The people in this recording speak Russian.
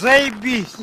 Заебись!